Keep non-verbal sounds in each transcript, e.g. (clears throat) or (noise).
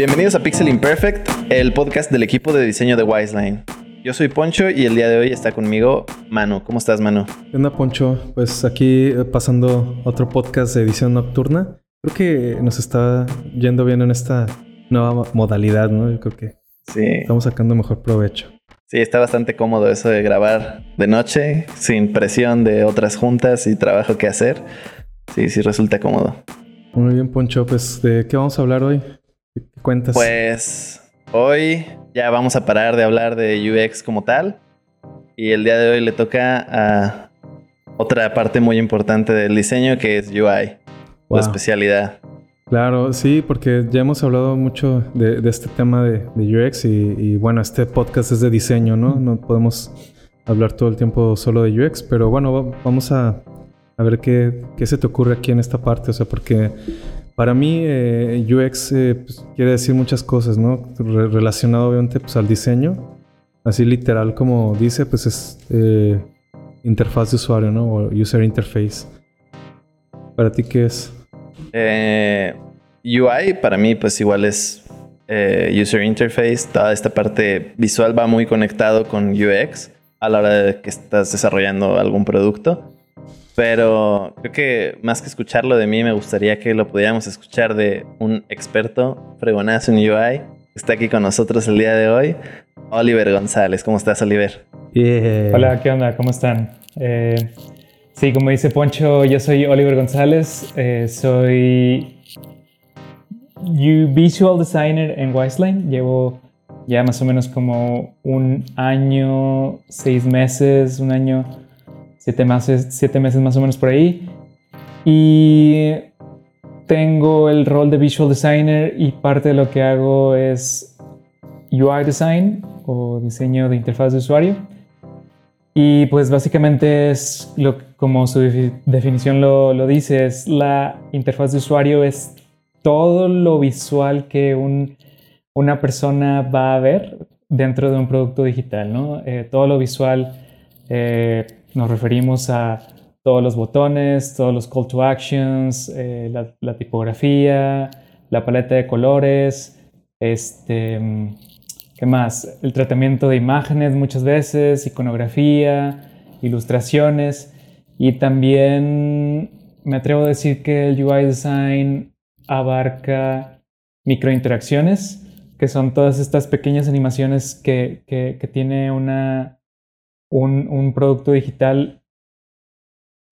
Bienvenidos a Pixel Imperfect, el podcast del equipo de diseño de Wiseline. Yo soy Poncho y el día de hoy está conmigo Manu. ¿Cómo estás, Manu? ¿Qué onda, Poncho? Pues aquí eh, pasando otro podcast de edición nocturna. Creo que nos está yendo bien en esta nueva modalidad, ¿no? Yo creo que Sí. estamos sacando mejor provecho. Sí, está bastante cómodo eso de grabar de noche, sin presión de otras juntas y trabajo que hacer. Sí, sí resulta cómodo. Muy bien, Poncho. Pues, ¿de qué vamos a hablar hoy? ¿Qué cuentas? Pues hoy ya vamos a parar de hablar de UX como tal. Y el día de hoy le toca a otra parte muy importante del diseño que es UI, Wow. la especialidad. Claro, sí, porque ya hemos hablado mucho de, de este tema de, de UX y, y, bueno, este podcast es de diseño, ¿no? No podemos hablar todo el tiempo solo de UX, pero bueno, va- vamos a, a ver qué, qué se te ocurre aquí en esta parte, o sea, porque para mí eh, UX eh, pues, quiere decir muchas cosas, ¿no? Re- relacionado obviamente pues, al diseño, así literal como dice, pues es eh, interfaz de usuario, ¿no? O user interface. ¿Para ti qué es? UI para mí pues igual es User Interface. Toda esta parte visual va muy conectado con UX a la hora de que estás desarrollando algún producto. Pero creo que más que escucharlo de mí, me gustaría que lo pudiéramos escuchar de un experto fregonazo en UI. Está aquí con nosotros el día de hoy, Oliver González. ¿Cómo estás, Oliver? Yeah. Hola, ¿qué onda? ¿Cómo están? Eh, sí, como dice Poncho, yo soy Oliver González, eh, soy Visual Designer en Wiseline. Llevo ya más o menos como un año, seis meses, un año, siete meses, siete meses más o menos por ahí. Y tengo el rol de Visual Designer y parte de lo que hago es UI Design o diseño de interfaz de usuario. Y pues básicamente es lo, como su defi- definición lo, lo dice, es la interfaz de usuario, es todo lo visual que un- una persona va a ver dentro de un producto digital, ¿no? Eh, todo lo visual eh, nos referimos a todos los botones, todos los call to actions, eh, la, tipografía, la paleta de colores, este, mm, ¿Qué más? El tratamiento de imágenes muchas veces, iconografía, ilustraciones y también me atrevo a decir que el UI design abarca microinteracciones, que son todas estas pequeñas animaciones que- que tiene una, un, un producto digital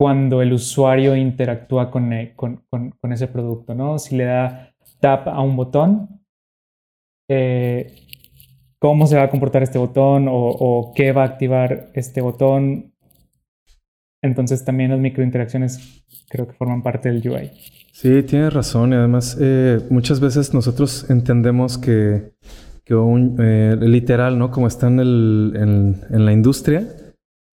cuando el usuario interactúa con, e- con- con- con ese producto, ¿no? Si le da tap a un botón, eh, cómo se va a comportar este botón o, o qué va a activar este botón. Entonces también las microinteracciones creo que forman parte del UI. Sí, tienes razón. Y además, eh, muchas veces nosotros entendemos que, que un eh, literal, ¿no? Como está en, la industria,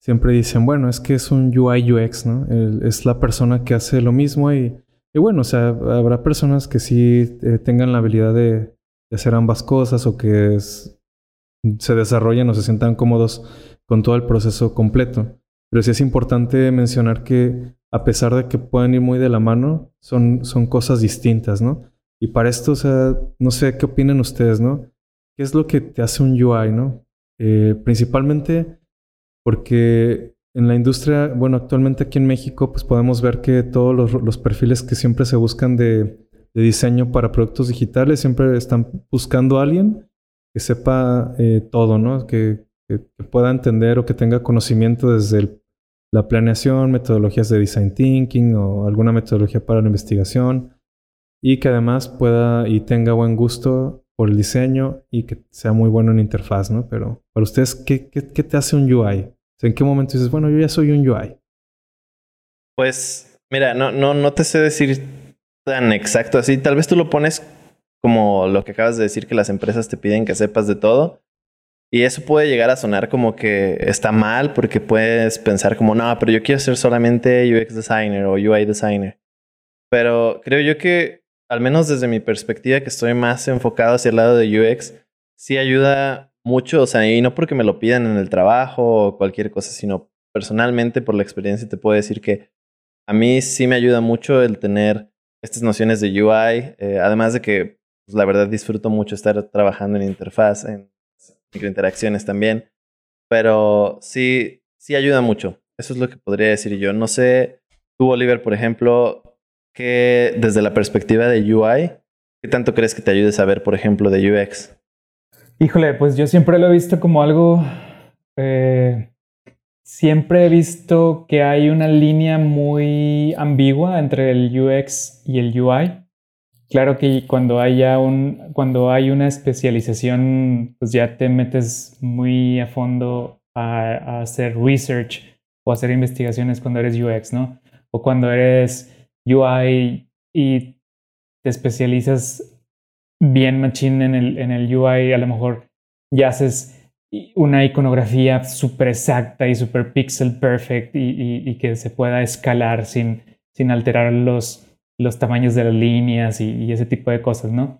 siempre dicen, bueno, es que es un UI UX, ¿no? Es la persona que hace lo mismo y, y bueno, o sea, habrá personas que sí eh, tengan la habilidad de, hacer ambas cosas o que se desarrollen o se sientan cómodos con todo el proceso completo. Pero sí es importante mencionar que a pesar de que pueden ir muy de la mano, son, son cosas distintas, ¿no? Y para esto, o sea, no sé qué opinan ustedes, ¿no? ¿Qué es lo que te hace un UI, ¿no? Eh, principalmente porque en la industria, bueno, actualmente aquí en México, pues podemos ver que todos los, los perfiles que siempre se buscan de, diseño para productos digitales siempre están buscando a alguien que sepa eh, todo, ¿no? Que, pueda entender o que tenga conocimiento desde la planeación, metodologías de design thinking o alguna metodología para la investigación y que además pueda y tenga buen gusto por el diseño y que sea muy bueno en interfaz, ¿no? Pero para ustedes, ¿qué, qué, qué te hace un UI? O sea, ¿En qué momento dices, bueno, yo ya soy un UI? Pues mira, no, no, no te sé decir tan exacto así. Tal vez tú lo pones como lo que acabas de decir, que las empresas te piden que sepas de todo. Y eso puede llegar a sonar como que está mal porque puedes pensar como, no, pero yo quiero ser solamente UX designer o UI designer. Pero creo yo que, al menos desde mi perspectiva, que estoy más enfocado hacia el lado de UX, sí ayuda mucho, o sea, y no porque me lo pidan en el trabajo o cualquier cosa, sino personalmente por la experiencia te puedo decir que a mí sí me ayuda mucho el tener estas nociones de UI, eh, además de que pues, la verdad disfruto mucho estar trabajando en interfaz, en microinteracciones también. Pero sí, sí ayuda mucho. Eso es lo que podría decir yo. No sé, tú, Oliver, por ejemplo, que desde la perspectiva de UI, ¿qué tanto crees que te ayude a saber, por ejemplo, de UX? Híjole, pues yo siempre lo he visto como algo... Eh, siempre he visto que hay una línea muy ambigua entre el UX y el UI. Claro que cuando haya un, cuando hay una especialización, pues ya te metes muy a fondo a, hacer research o hacer investigaciones cuando eres UX, ¿no? O cuando eres UI y te especializas bien machine en el, en el UI, a lo mejor ya haces una iconografía súper exacta y súper pixel perfect y, que se pueda escalar sin, sin alterar los, los tamaños de las líneas y, ese tipo de cosas, ¿no?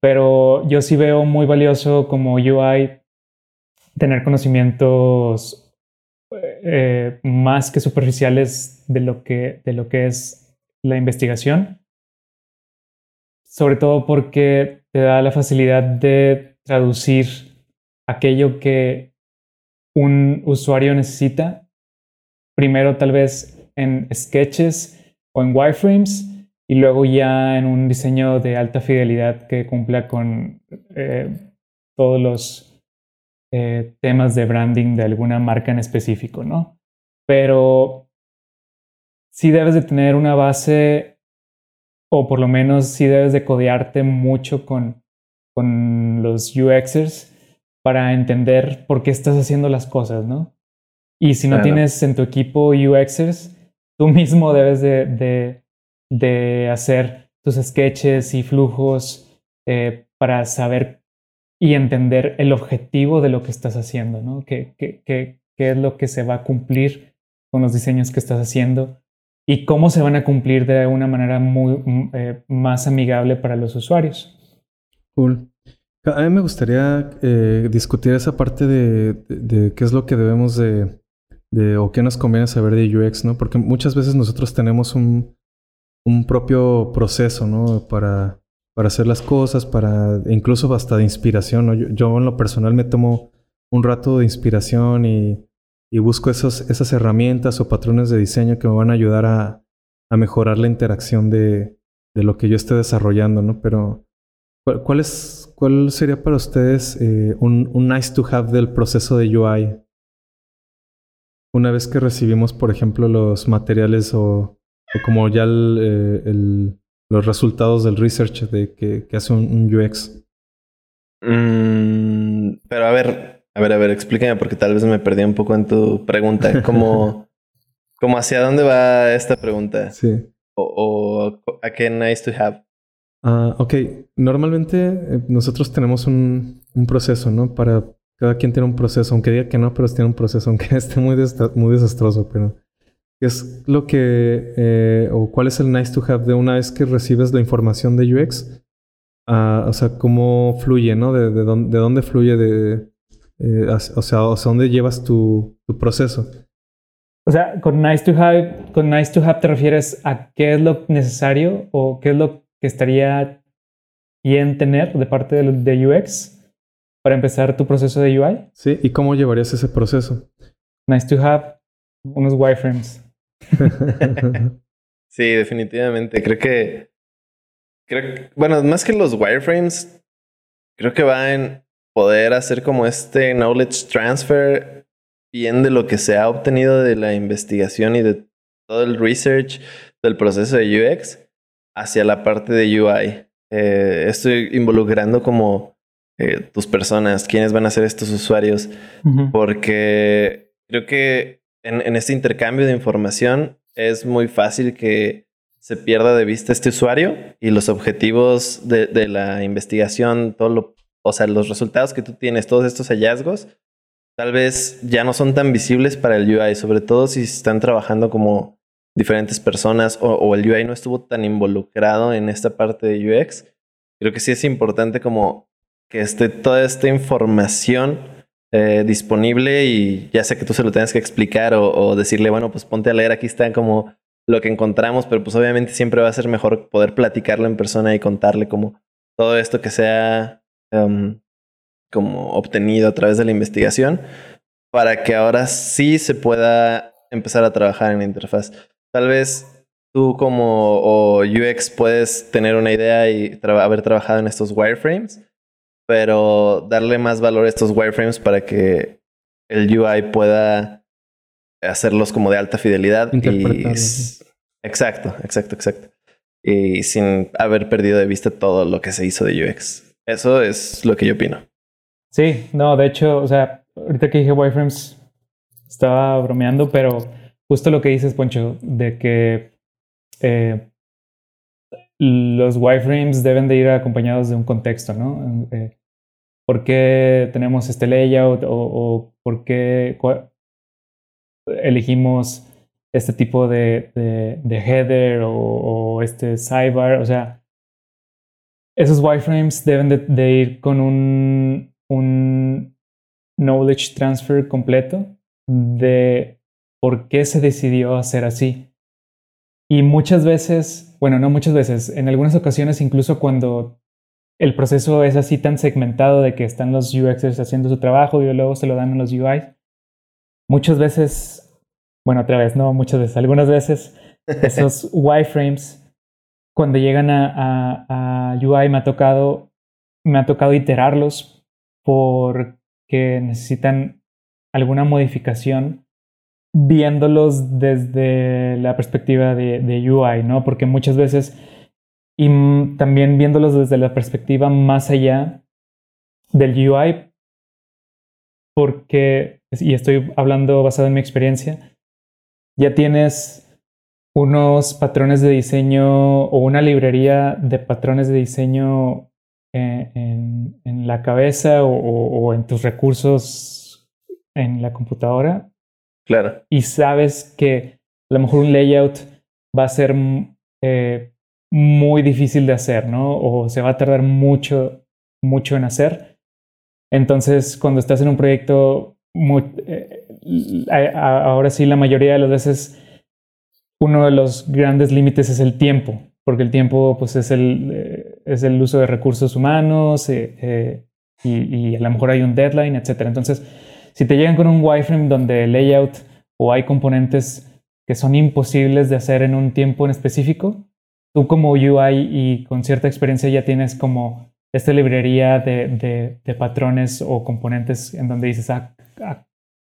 Pero yo sí veo muy valioso como UI tener conocimientos eh, más que superficiales de lo que, de lo que es la investigación, sobre todo porque te da la facilidad de traducir aquello que un usuario necesita, primero tal vez en sketches o en wireframes y luego ya en un diseño de alta fidelidad que cumpla con eh, todos los eh, temas de branding de alguna marca en específico, ¿no? Pero sí debes de tener una base o por lo menos sí debes de codearte mucho con, con los UXers para entender por qué estás haciendo las cosas, ¿no? Y si no tienes en tu equipo UXers, tú mismo debes de, de, hacer tus sketches y flujos eh, para saber y entender el objetivo de lo que estás haciendo, ¿no? ¿Qué, qué, qué, qué es lo que se va a cumplir con los diseños que estás haciendo y cómo se van a cumplir de una manera muy, mm, eh, más amigable para los usuarios. Cool. A mí me gustaría eh, discutir esa parte de, qué es lo que debemos de, o qué nos conviene saber de UX, ¿no? Porque muchas veces nosotros tenemos un, propio proceso, ¿no? Para, hacer las cosas, para incluso hasta de inspiración, ¿no? Yo, en lo personal me tomo un rato de inspiración y, busco esos, esas herramientas o patrones de diseño que me van a ayudar a, a mejorar la interacción de, de lo que yo esté desarrollando, ¿no? Pero ¿Cuál, cuál sería para ustedes eh, un, nice to have del proceso de UI? Una vez que recibimos, por ejemplo, los materiales o, como ya eh, los resultados del research de que, hace un, UX. Mm, pero a ver, a ver, a ver, explícame porque tal vez me perdí un poco en tu pregunta. (laughs) ¿Cómo, cómo hacia dónde va esta pregunta? Sí. O, o a qué nice to have. Ah, ok, normalmente eh, nosotros tenemos un, proceso, ¿no? Para cada quien tiene un proceso, aunque diga que no, pero tiene un proceso, aunque (laughs) esté muy, muy desastroso, pero ¿qué es lo que, eh, o cuál es el nice to have de una vez que recibes la información de UX? Ah, o sea, cómo fluye, ¿no? De, de, dónde, fluye, de, eh, o sea, o sea, dónde llevas tu, tu proceso. O sea, con nice to have, con nice to have te refieres a qué es lo necesario o qué es lo que estaría bien tener de parte de, UX para empezar tu proceso de UI? Sí, ¿y cómo llevarías ese proceso? Nice to have unos wireframes. (laughs) sí, definitivamente. Creo que, creo bueno, más que los wireframes, creo que va en poder hacer como este knowledge transfer bien de lo que se ha obtenido de la investigación y de todo el research del proceso de UX hacia la parte de UI. Eh, estoy involucrando como eh, tus personas, quiénes van a ser estos usuarios, porque creo que en, este intercambio de información es muy fácil que se pierda de vista este usuario y los objetivos de, la investigación, todo lo, o sea, los resultados que tú tienes, todos estos hallazgos, tal vez ya no son tan visibles para el UI, sobre todo si están trabajando como diferentes personas o, el UI no estuvo tan involucrado en esta parte de UX, creo que sí es importante como que esté toda esta información eh, disponible y ya sea que tú se lo tengas que explicar o, decirle, bueno, pues ponte a leer, aquí está como lo que encontramos, pero pues obviamente siempre va a ser mejor poder platicarlo en persona y contarle como todo esto que sea em, como obtenido a través de la investigación para que ahora sí se pueda empezar a trabajar en la interfaz. Tal vez tú como UX puedes tener una idea y haber trabajado en estos wireframes, pero darle más valor a estos wireframes para que el UI pueda hacerlos como de alta fidelidad. Y... Exacto, exacto, exacto. Y sin haber perdido de vista todo lo que se hizo de UX. Eso es lo que yo opino. Sí, no, de hecho, o sea, ahorita que dije wireframes, estaba bromeando, pero justo lo que dices, Poncho, de que eh, los wireframes deben de ir acompañados de un contexto, ¿no? Eh, ¿Por qué tenemos este layout o, por qué elegimos este tipo de, header o, este sidebar? O sea, esos wireframes deben de, ir con un, un knowledge transfer completo de por qué se decidió hacer así. Y muchas veces, bueno, no muchas veces, en algunas ocasiones incluso cuando el proceso es así tan segmentado de que están los UXers haciendo su trabajo y luego se lo dan a los UI, muchas veces, bueno, otra vez, no muchas veces, algunas veces (laughs) esos wireframes, cuando llegan a, a UI me ha tocado, me ha tocado iterarlos porque necesitan alguna modificación viéndolos desde la perspectiva de, UI, ¿no? Porque muchas veces, y también viéndolos desde la perspectiva más allá del UI, porque, y estoy hablando basado en mi experiencia, ya tienes unos patrones de diseño o una librería de patrones de diseño eh, en, la cabeza o en tus recursos en la computadora Claro. Y sabes que a lo mejor un layout va a ser eh, muy difícil de hacer, ¿no? O se va a tardar mucho, mucho en hacer. Entonces, cuando estás en un proyecto, eh, ahora sí, la mayoría de las veces, uno de los grandes límites es el tiempo, porque el tiempo pues, es, el, eh, es el uso de recursos humanos y, y, a lo mejor hay un deadline, etc. Entonces, si te llegan con un wireframe donde el layout o hay componentes que son imposibles de hacer en un tiempo en específico, tú como UI y con cierta experiencia ya tienes como esta librería de, patrones o componentes en donde dices, ah, ah,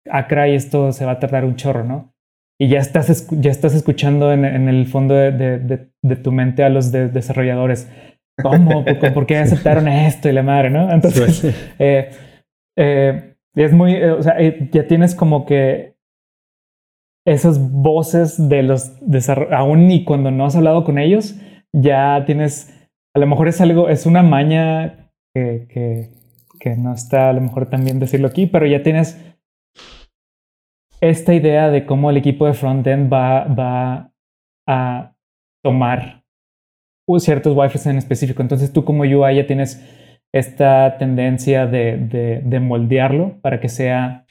ah esto se va a tardar un chorro, ¿no? Y ya estás, ya estás escuchando en, el fondo de, tu mente a los desarrolladores. ¿Cómo? ¿Por, qué (laughs) aceptaron esto y la madre, no? Entonces, eh, eh, y es muy, eh, o sea, eh, ya tienes como que esas voces de los desarrolladores, aún y cuando no has hablado con ellos, ya tienes, a lo mejor es algo, es una maña que, que, que no está a lo mejor también decirlo aquí, pero ya tienes esta idea de cómo el equipo de frontend va, va a tomar ciertos wireframes en específico. Entonces tú como UI ya tienes esta tendencia de, de, moldearlo para que sea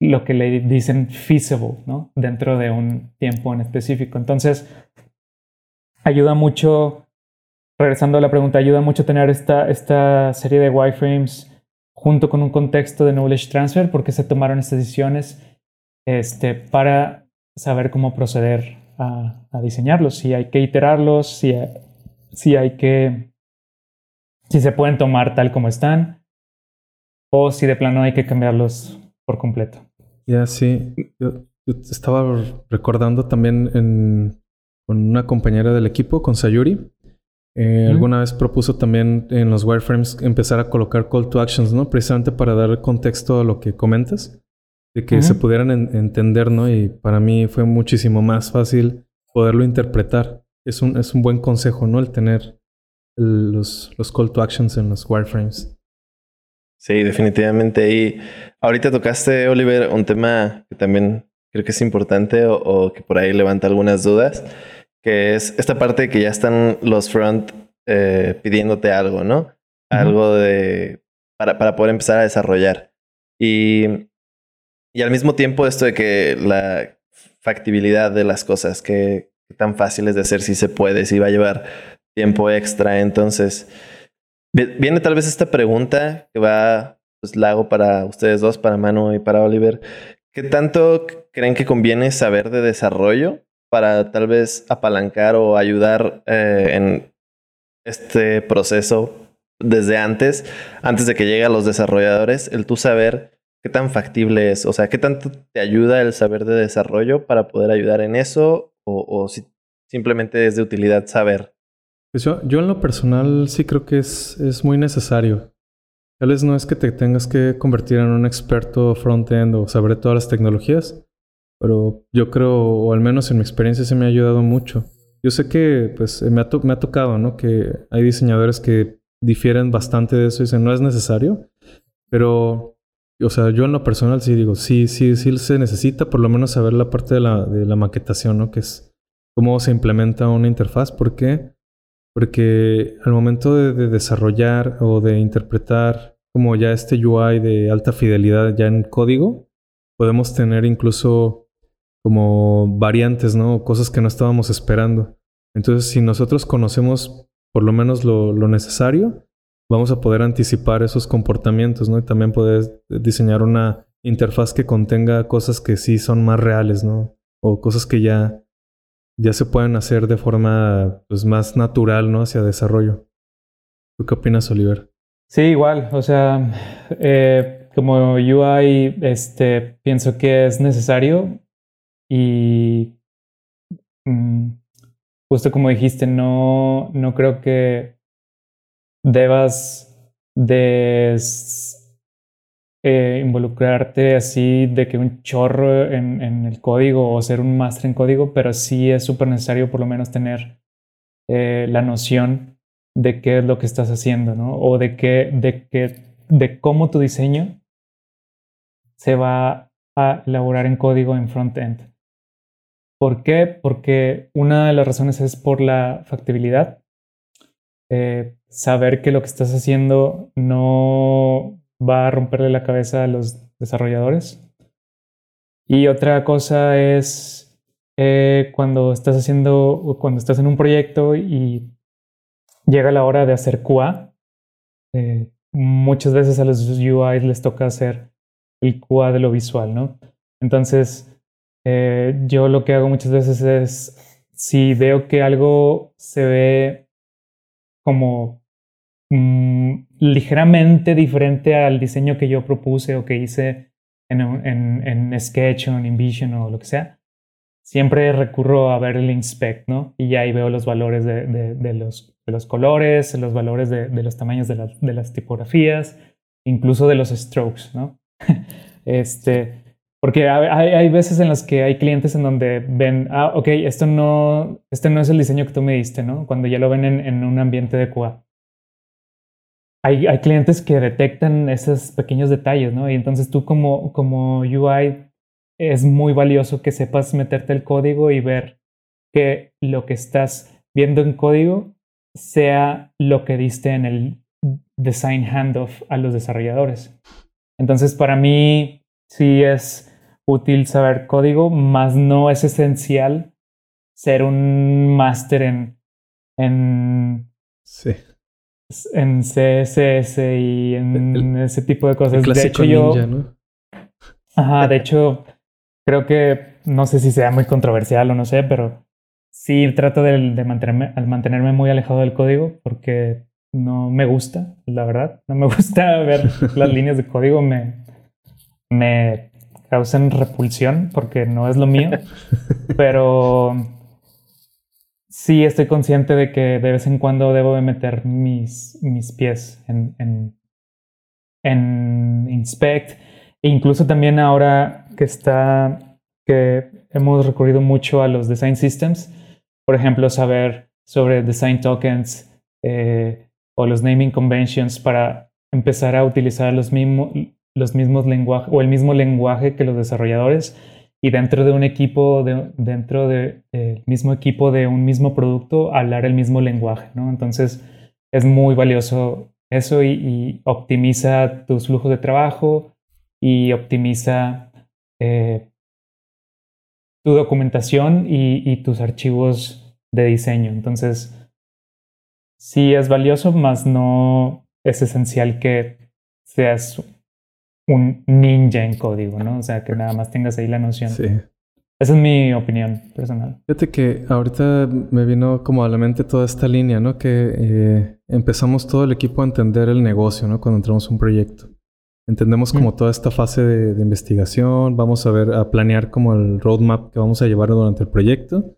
lo que le dicen feasible, ¿no? Dentro de un tiempo en específico. Entonces, ayuda mucho, regresando a la pregunta, ayuda mucho tener esta, esta serie de wireframes junto con un contexto de knowledge transfer porque se tomaron estas decisiones este, para saber cómo proceder a, diseñarlos, si hay que iterarlos, si, si hay que si se pueden tomar tal como están o si de plano hay que cambiarlos por completo. Ya, sí. Yo, estaba recordando también con una compañera del equipo, con Sayuri. Eh, alguna vez propuso también en los wireframes empezar a colocar call to actions, ¿no? Precisamente para dar contexto a lo que comentas, de que se pudieran entender, ¿no? Y para mí fue muchísimo más fácil poderlo interpretar. Es un, es un buen consejo, ¿no? El tener los, los call to actions en los wireframes. Sí, definitivamente. Y ahorita tocaste, Oliver, un tema que también creo que es importante o, que por ahí levanta algunas dudas, que es esta parte de que ya están los front eh, pidiéndote algo, ¿no? Algo de para, para poder empezar a desarrollar. Y, y al mismo tiempo esto de que la factibilidad de las cosas, que, tan fáciles de hacer, si se puede, si va a llevar tiempo extra. Entonces, viene tal vez esta pregunta que va, pues la hago para ustedes dos, para Manu y para Oliver. ¿Qué tanto creen que conviene saber de desarrollo para tal vez apalancar o ayudar eh, en este proceso desde antes, antes de que llegue a los desarrolladores, el tú saber qué tan factible es, o sea, qué tanto te ayuda el saber de desarrollo para poder ayudar en eso o, si simplemente es de utilidad saber. Pues yo, en lo personal sí creo que es, es muy necesario. Tal vez no es que te tengas que convertir en un experto front-end o saber todas las tecnologías, pero yo creo, o al menos en mi experiencia, se me ha ayudado mucho. Yo sé que pues me ha, me ha tocado, ¿no? Que hay diseñadores que difieren bastante de eso y dicen, no es necesario, pero, o sea, yo en lo personal sí digo, sí, sí, sí se necesita por lo menos saber la parte de la, de la maquetación, ¿no? Que es cómo se implementa una interfaz, ¿por qué? Porque al momento de, de desarrollar o de interpretar como ya este UI de alta fidelidad ya en código, podemos tener incluso como variantes, ¿no? Cosas que no estábamos esperando. Entonces, si nosotros conocemos por lo menos lo, necesario, vamos a poder anticipar esos comportamientos, ¿no? Y también poder diseñar una interfaz que contenga cosas que sí son más reales, ¿no? O cosas que ya, ya se pueden hacer de forma pues, más natural, ¿no? Hacia desarrollo. ¿Tú qué opinas, Oliver? Sí, igual. O sea, eh, como UI, este, pienso que es necesario y mm, justo como dijiste, no, no creo que debas de eh, involucrarte así de que un chorro en, en, el código o ser un máster en código, pero sí es súper necesario por lo menos tener eh, la noción de qué es lo que estás haciendo, ¿no? O de qué, de qué, de cómo tu diseño se va a elaborar en código en front-end. ¿Por qué? Porque una de las razones es por la factibilidad. Eh, saber que lo que estás haciendo no va a romperle la cabeza a los desarrolladores. Y otra cosa es eh, cuando estás haciendo, cuando estás en un proyecto y llega la hora de hacer QA, eh, muchas veces a los UIs les toca hacer el QA de lo visual, ¿no? Entonces, eh, yo lo que hago muchas veces es, si veo que algo se ve como mm, ligeramente diferente al diseño que yo propuse o que hice en, en, Sketch o en InVision o lo que sea, siempre recurro a ver el inspect, ¿no? Y ahí veo los valores de, de, los, de los, colores, los valores de, los tamaños de, de las tipografías, incluso de los strokes, ¿no? (laughs) este, porque hay, veces en las que hay clientes en donde ven, ah, ok, esto no, este no es el diseño que tú me diste, ¿no? Cuando ya lo ven en, un ambiente de QA. Hay, hay, clientes que detectan esos pequeños detalles, ¿no? Y entonces tú como, como UI es muy valioso que sepas meterte el código y ver que lo que estás viendo en código sea lo que diste en el design handoff a los desarrolladores. Entonces, para mí, sí es útil saber código, más no es esencial ser un máster en, en, sí. en CSS y en ese tipo de cosas. de hecho, yo. ¿no? Ajá, de hecho, creo que no sé si sea muy controversial o no sé, pero sí trato de, mantenerme, mantenerme muy alejado del código porque no me gusta, la verdad. No me (laughs) gusta ver las (laughs) líneas de código, me, me causen repulsión porque no es lo mío, (laughs) pero sí estoy consciente de que de vez en cuando debo de meter mis, mis pies en, en, en Inspect. E incluso también ahora que está, que hemos recurrido mucho a los design systems, por ejemplo, saber sobre design tokens eh, o los naming conventions para empezar a utilizar los mismos, los mismos lenguajes o el mismo lenguaje que los desarrolladores y dentro de un equipo, de, dentro del mismo equipo de un mismo producto, hablar el mismo lenguaje, ¿no? Entonces es muy valioso eso y, optimiza tus flujos de trabajo y optimiza eh, tu documentación y, y, tus archivos de diseño. Entonces, sí es valioso, más no es esencial que seas un ninja en código, ¿no? O sea, que nada más tengas ahí la noción. Sí. Esa es mi opinión personal. Fíjate que ahorita me vino como a la mente toda esta línea, ¿no? Que eh, empezamos todo el equipo a entender el negocio, ¿no? Cuando entramos a un proyecto. Entendemos como Mm. toda esta fase de, de investigación, vamos a ver, a planear como el roadmap que vamos a llevar durante el proyecto.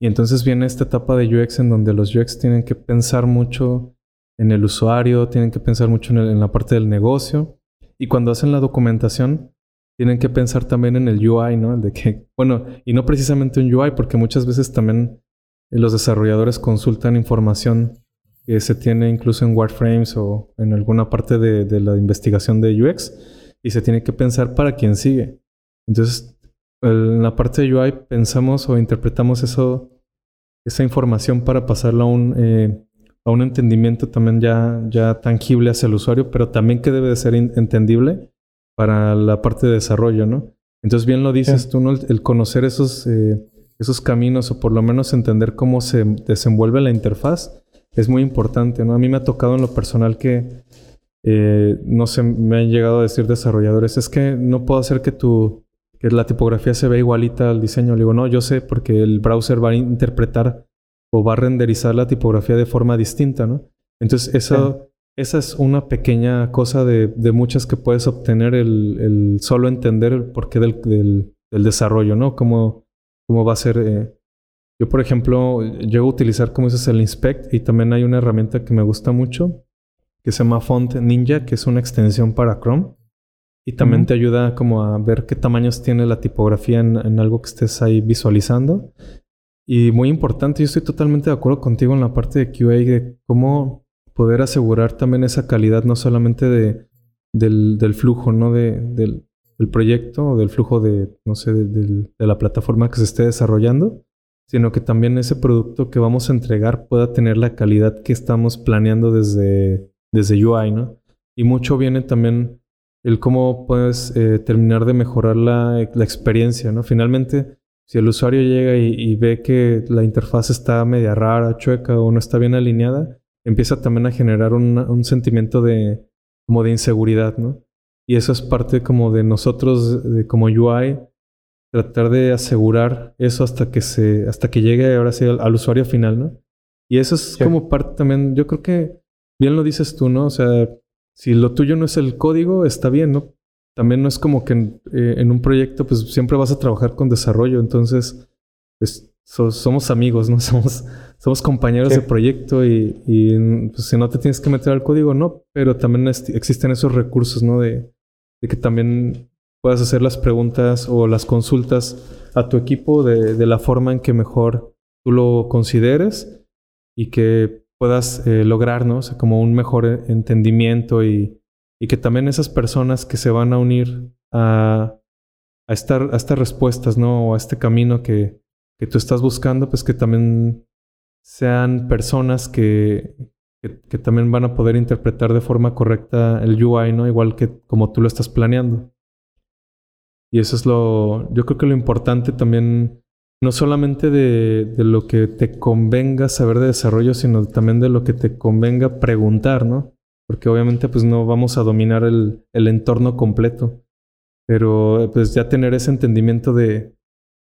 Y entonces viene esta etapa de UX en donde los UX tienen que pensar mucho en el usuario, tienen que pensar mucho en, el- en la parte del negocio. Y cuando hacen la documentación, tienen que pensar también en el UI, ¿no? El de que, bueno, y no precisamente un UI, porque muchas veces también eh, los desarrolladores consultan información que se tiene incluso en Wireframes o en alguna parte de, la investigación de UX y se tiene que pensar para quien sigue. Entonces, en la parte de UI pensamos o interpretamos eso, esa información para pasarla a un, eh, a un entendimiento también ya, ya tangible hacia el usuario, pero también que debe de ser entendible para la parte de desarrollo, ¿no? Entonces, bien lo dices Sí. tú, ¿no? El, el conocer esos, eh, esos caminos o por lo menos entender cómo se desenvuelve la interfaz es muy importante, ¿no? A mí me ha tocado en lo personal que, eh, no sé, me han llegado a decir desarrolladores, es que no puedo hacer que tu, que la tipografía se vea igualita al diseño. Le digo, no, yo sé, porque el browser va a interpretar o va a renderizar la tipografía de forma distinta, ¿no? Entonces, eso, esa es una pequeña cosa de, de muchas que puedes obtener el, el solo entender el porqué del, del, del desarrollo, ¿no? Cómo, cómo va a ser. eh. Yo, por ejemplo, llego a utilizar, como dices, el Inspect y también hay una herramienta que me gusta mucho que se llama Font Ninja, que es una extensión para Chrome. Y también te ayuda como a ver qué tamaños tiene la tipografía en, en algo que estés ahí visualizando. Y muy importante, yo estoy totalmente de acuerdo contigo en la parte de QA, de cómo poder asegurar también esa calidad, no solamente de, del, del flujo, ¿no? De, del, del proyecto o del flujo de, no sé, de, de la plataforma que se esté desarrollando, sino que también ese producto que vamos a entregar pueda tener la calidad que estamos planeando desde, desde UI, ¿no? Y mucho viene también el cómo puedes eh, terminar de mejorar la, la experiencia, ¿no? Finalmente, si el usuario llega y, y ve que la interfaz está media rara, chueca o no está bien alineada, empieza también a generar un, un sentimiento de como de inseguridad, ¿no? Y eso es parte como de nosotros, de, como UI, tratar de asegurar eso hasta que se, hasta que llegue ahora sí al, al usuario final, ¿no? Y eso es Sí. como parte también, yo creo que bien lo dices tú, ¿no? O sea, si lo tuyo no es el código, está bien, ¿no? También no es como que en, eh, en un proyecto, pues siempre vas a trabajar con desarrollo, entonces pues, so- somos amigos, ¿no? (laughs) Somos, somos compañeros Sí. de proyecto y, y, pues, si no te tienes que meter al código, no, pero también existen esos recursos, ¿no? De, de que también puedas hacer las preguntas o las consultas a tu equipo de, de la forma en que mejor tú lo consideres y que puedas eh, lograr, ¿no? O sea, como un mejor entendimiento y, y que también esas personas que se van a unir a, a, estar, a estas respuestas, ¿no? O a este camino que, que tú estás buscando, pues que también sean personas que, que, también van a poder interpretar de forma correcta el UI, ¿no? Igual que como tú lo estás planeando. Y eso es lo, yo creo que lo importante también, no solamente de, de lo que te convenga saber de desarrollo, sino también de lo que te convenga preguntar, ¿no? Porque obviamente pues no vamos a dominar el, el entorno completo, pero pues ya tener ese entendimiento de,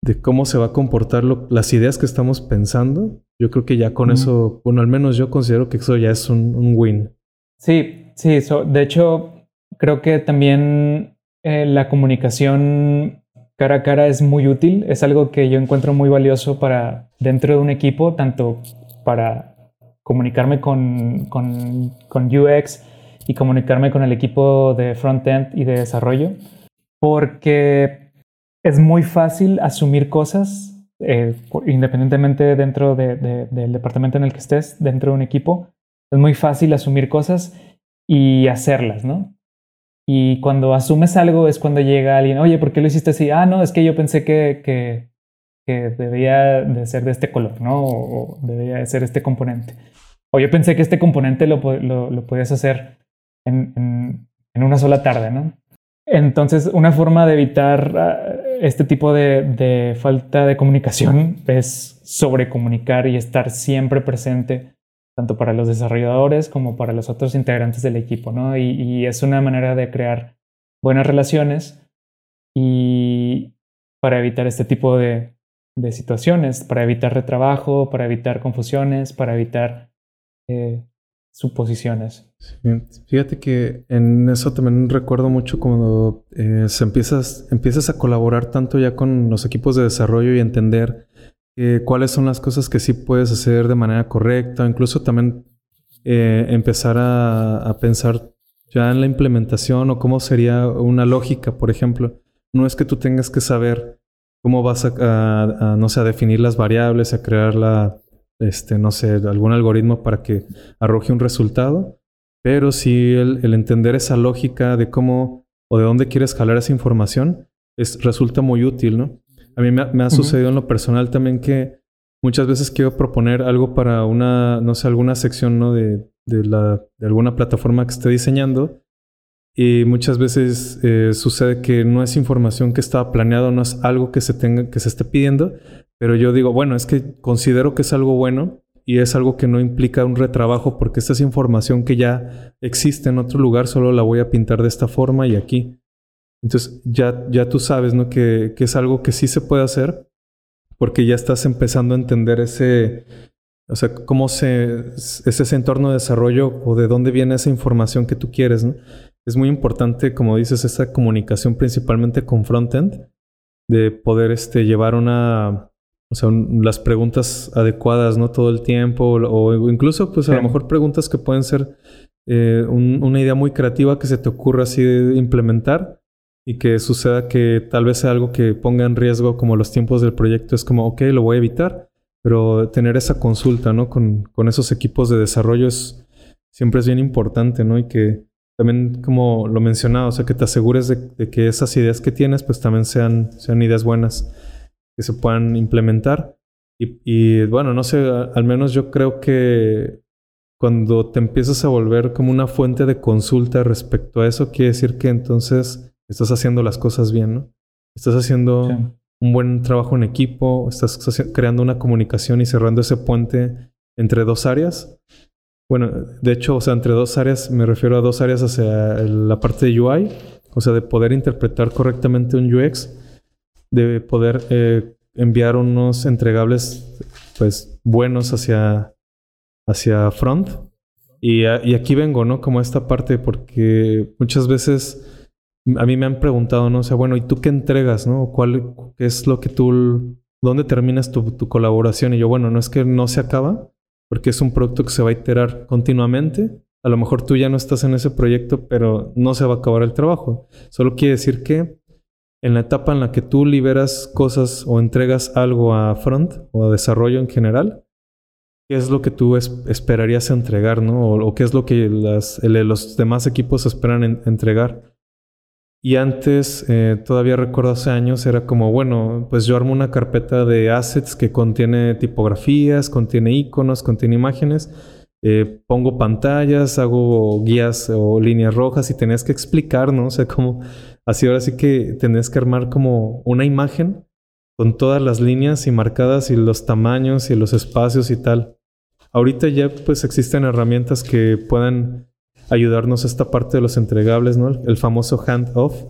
de cómo se va a comportar lo- las ideas que estamos pensando, yo creo que ya con eso, bueno, al menos yo considero que eso ya es un, un win. Sí, sí, so- de hecho, creo que también eh, la comunicación cara a cara es muy útil, es algo que yo encuentro muy valioso para dentro de un equipo, tanto para comunicarme con, con, con UX y comunicarme con el equipo de front-end y de desarrollo, porque es muy fácil asumir cosas, eh, independientemente dentro de- de- del departamento en el que estés, dentro de un equipo, es muy fácil asumir cosas y hacerlas, ¿no? Y cuando asumes algo es cuando llega alguien, oye, ¿por qué lo hiciste así? Ah, no, es que yo pensé que, que, que debía de ser de este color, ¿no? O, debía de ser este componente. O yo pensé que este componente lo, lo, lo podías hacer en, en, en una sola tarde, ¿no? Entonces, una forma de evitar ah, este tipo de, de falta de comunicación es sobrecomunicar y estar siempre presente tanto para los desarrolladores como para los otros integrantes del equipo, ¿no? Y, es una manera de crear buenas relaciones y para evitar este tipo de, de situaciones, para evitar retrabajo, para evitar confusiones, para evitar eh, suposiciones. Fíjate que en eso también recuerdo mucho cuando eh, se empiezas, empiezas a colaborar tanto ya con los equipos de desarrollo y entender eh, cuáles son las cosas que sí puedes hacer de manera correcta, incluso también empezar a, pensar ya en la implementación o cómo sería una lógica, por ejemplo. No es que tú tengas que saber cómo vas a, no sé, a definir las variables, a crear la, este, no sé, algún algoritmo para que arroje un resultado, pero sí el, entender esa lógica de cómo o de dónde quieres jalar esa información es, resulta muy útil, ¿no? A mí me, ha sucedido en lo personal también que muchas veces quiero proponer algo para una, no sé, alguna sección, ¿no? De, de, la, de alguna plataforma que esté diseñando y muchas veces eh, sucede que no es información que estaba planeado, no es algo que se tenga, que se esté pidiendo, pero yo digo, bueno, es que considero que es algo bueno y es algo que no implica un retrabajo porque esta es información que ya existe en otro lugar, solo la voy a pintar de esta forma y aquí. Entonces ya, ya tú sabes, ¿no? Que, que es algo que sí se puede hacer porque ya estás empezando a entender ese, o sea, cómo se, es ese entorno de desarrollo o de dónde viene esa información que tú quieres, ¿no? Es muy importante, como dices, esa comunicación principalmente con frontend, de poder este, llevar una, o sea, las preguntas adecuadas, ¿no? Todo el tiempo, o, incluso, pues a lo mejor preguntas que pueden ser eh, una idea muy creativa que se te ocurra así de implementar y que suceda que tal vez sea algo que ponga en riesgo como los tiempos del proyecto. Es como, ok, lo voy a evitar, pero tener esa consulta, ¿no? Con, con esos equipos de desarrollo es, siempre es bien importante, ¿no? Y que también, como lo mencionaba, o sea, que te asegures de, de que esas ideas que tienes, pues también sean, sean ideas buenas que se puedan implementar. Y, bueno, no sé, al menos yo creo que cuando te empiezas a volver como una fuente de consulta respecto a eso, quiere decir que entonces estás haciendo las cosas bien, ¿no? Estás haciendo un buen trabajo en equipo, estás creando una comunicación y cerrando ese puente entre dos áreas. Bueno, de hecho, o sea, entre dos áreas me refiero a dos áreas hacia la parte de UI, o sea, de poder interpretar correctamente un UX de poder eh, enviar unos entregables pues buenos hacia, hacia front. Y, aquí vengo, ¿no? Como esta parte, porque muchas veces a mí me han preguntado, ¿no? O sea, bueno, ¿y tú qué entregas, no? ¿Cuál qué es lo que tú, dónde terminas tu, tu colaboración? Y yo, bueno, no es que no se acaba, porque es un producto que se va a iterar continuamente. A lo mejor tú ya no estás en ese proyecto, pero no se va a acabar el trabajo. Solo quiere decir que en la etapa en la que tú liberas cosas o entregas algo a front o a desarrollo en general, ¿qué es lo que tú esperarías entregar, ¿no? O, qué es lo que los demás equipos esperan entregar. Y antes, eh, todavía recuerdo hace años, era como, bueno, pues yo armo una carpeta de assets que contiene tipografías, contiene iconos, contiene imágenes, eh, pongo pantallas, hago guías o líneas rojas y tenías que explicar, ¿no? O sea, como Así ahora sí que tenés que armar como una imagen con todas las líneas y marcadas y los tamaños y los espacios y tal. Ahorita ya pues existen herramientas que puedan ayudarnos a esta parte de los entregables, ¿no? El famoso handoff,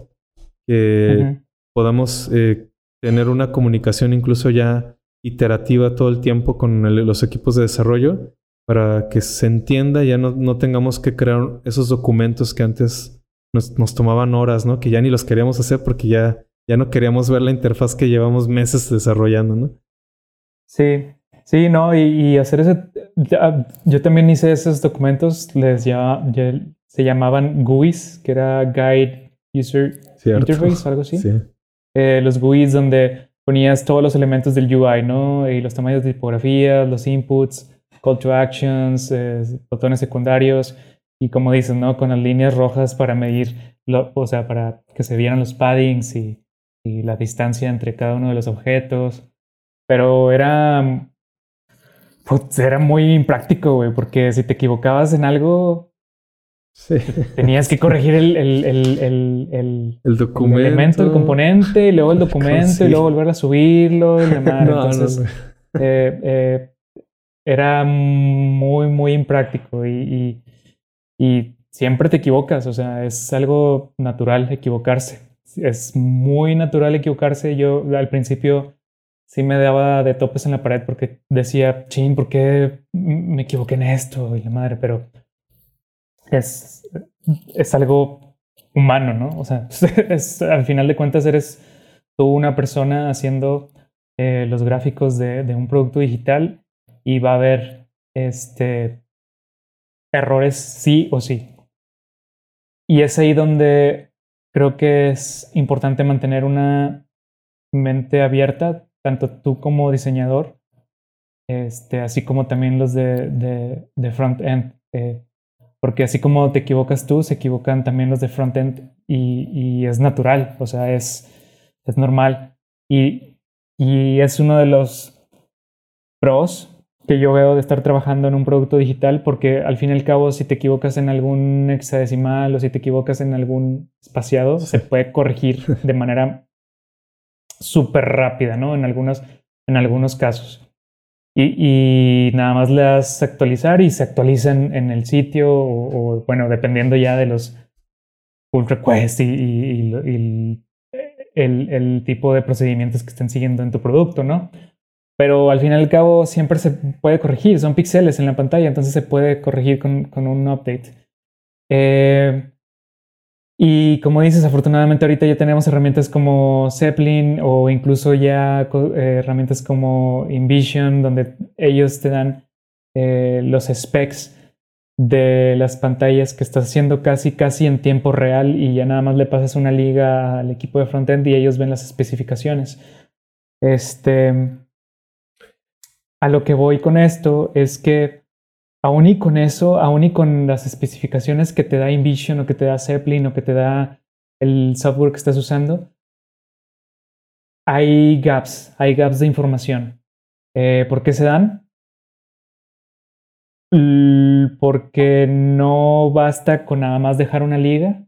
que podamos eh, tener una comunicación incluso ya iterativa todo el tiempo con los equipos de desarrollo para que se entienda, ya no, no tengamos que crear esos documentos que antes nos, tomaban horas, ¿no? Que ya ni los queríamos hacer porque ya, ya no queríamos ver la interfaz que llevamos meses desarrollando, ¿no? Sí, sí, no, y, hacer ese... Yo también hice esos documentos, les ya, se llamaban GUIs, que era Guide User Interface, algo así. Sí. Eh, los GUIs donde ponías todos los elementos del UI, ¿no? Y los tamaños de tipografía, los inputs, call to actions, eh, botones secundarios. Y como dices, ¿no? Con las líneas rojas para medir, o sea, para que se vieran los paddings y, la distancia entre cada uno de los objetos. Pero era, pues, era muy impráctico, güey, porque si te equivocabas en algo, Tenías que corregir el, el, el, el, documento. el elemento, el componente, y luego el (laughs) documento, y luego volver a subirlo y demás. (laughs) Entonces, Eh, eh, era muy, muy impráctico y, y, siempre te equivocas, o sea, es algo natural equivocarse. Es muy natural equivocarse. Yo al principio sí me daba de topes en la pared porque decía, ching, ¿por qué me equivoqué en esto? Y la madre, pero es, es algo humano, ¿no? O sea, (laughs) al final de cuentas eres tú una persona haciendo eh, los gráficos de, de, un producto digital y va a haber este, errores sí o sí. Y es ahí donde creo que es importante mantener una mente abierta, tanto tú como diseñador, este, así como también los de, de, de front-end. Eh, porque así como te equivocas tú, se equivocan también los de front-end y, y, es natural, o sea, es, es normal. Y, y es uno de los pros que yo veo de estar trabajando en un producto digital, porque al fin y al cabo, si te equivocas en algún hexadecimal o si te equivocas en algún espaciado, se puede corregir de manera súper rápida, ¿no? En algunos, en algunos casos. Y, y, nada más le das actualizar y se actualizan en el sitio o, bueno, dependiendo ya de los pull requests y, el, tipo de procedimientos que estén siguiendo en tu producto, ¿no? Pero al fin y al cabo siempre se puede corregir, son píxeles en la pantalla, entonces se puede corregir con, con un update. Eh, y como dices, afortunadamente ahorita ya tenemos herramientas como Zeppelin o incluso ya eh, herramientas como InVision, donde ellos te dan eh, los specs de las pantallas que estás haciendo casi casi en tiempo real y ya nada más le pasas una liga al equipo de frontend y ellos ven las especificaciones. Este, a lo que voy con esto es que aún y con eso, aún y con las especificaciones que te da InVision o que te da Zeppelin o que te da el software que estás usando, hay gaps, hay gaps de información. Eh, ¿Por qué se dan? Porque no basta con nada más dejar una liga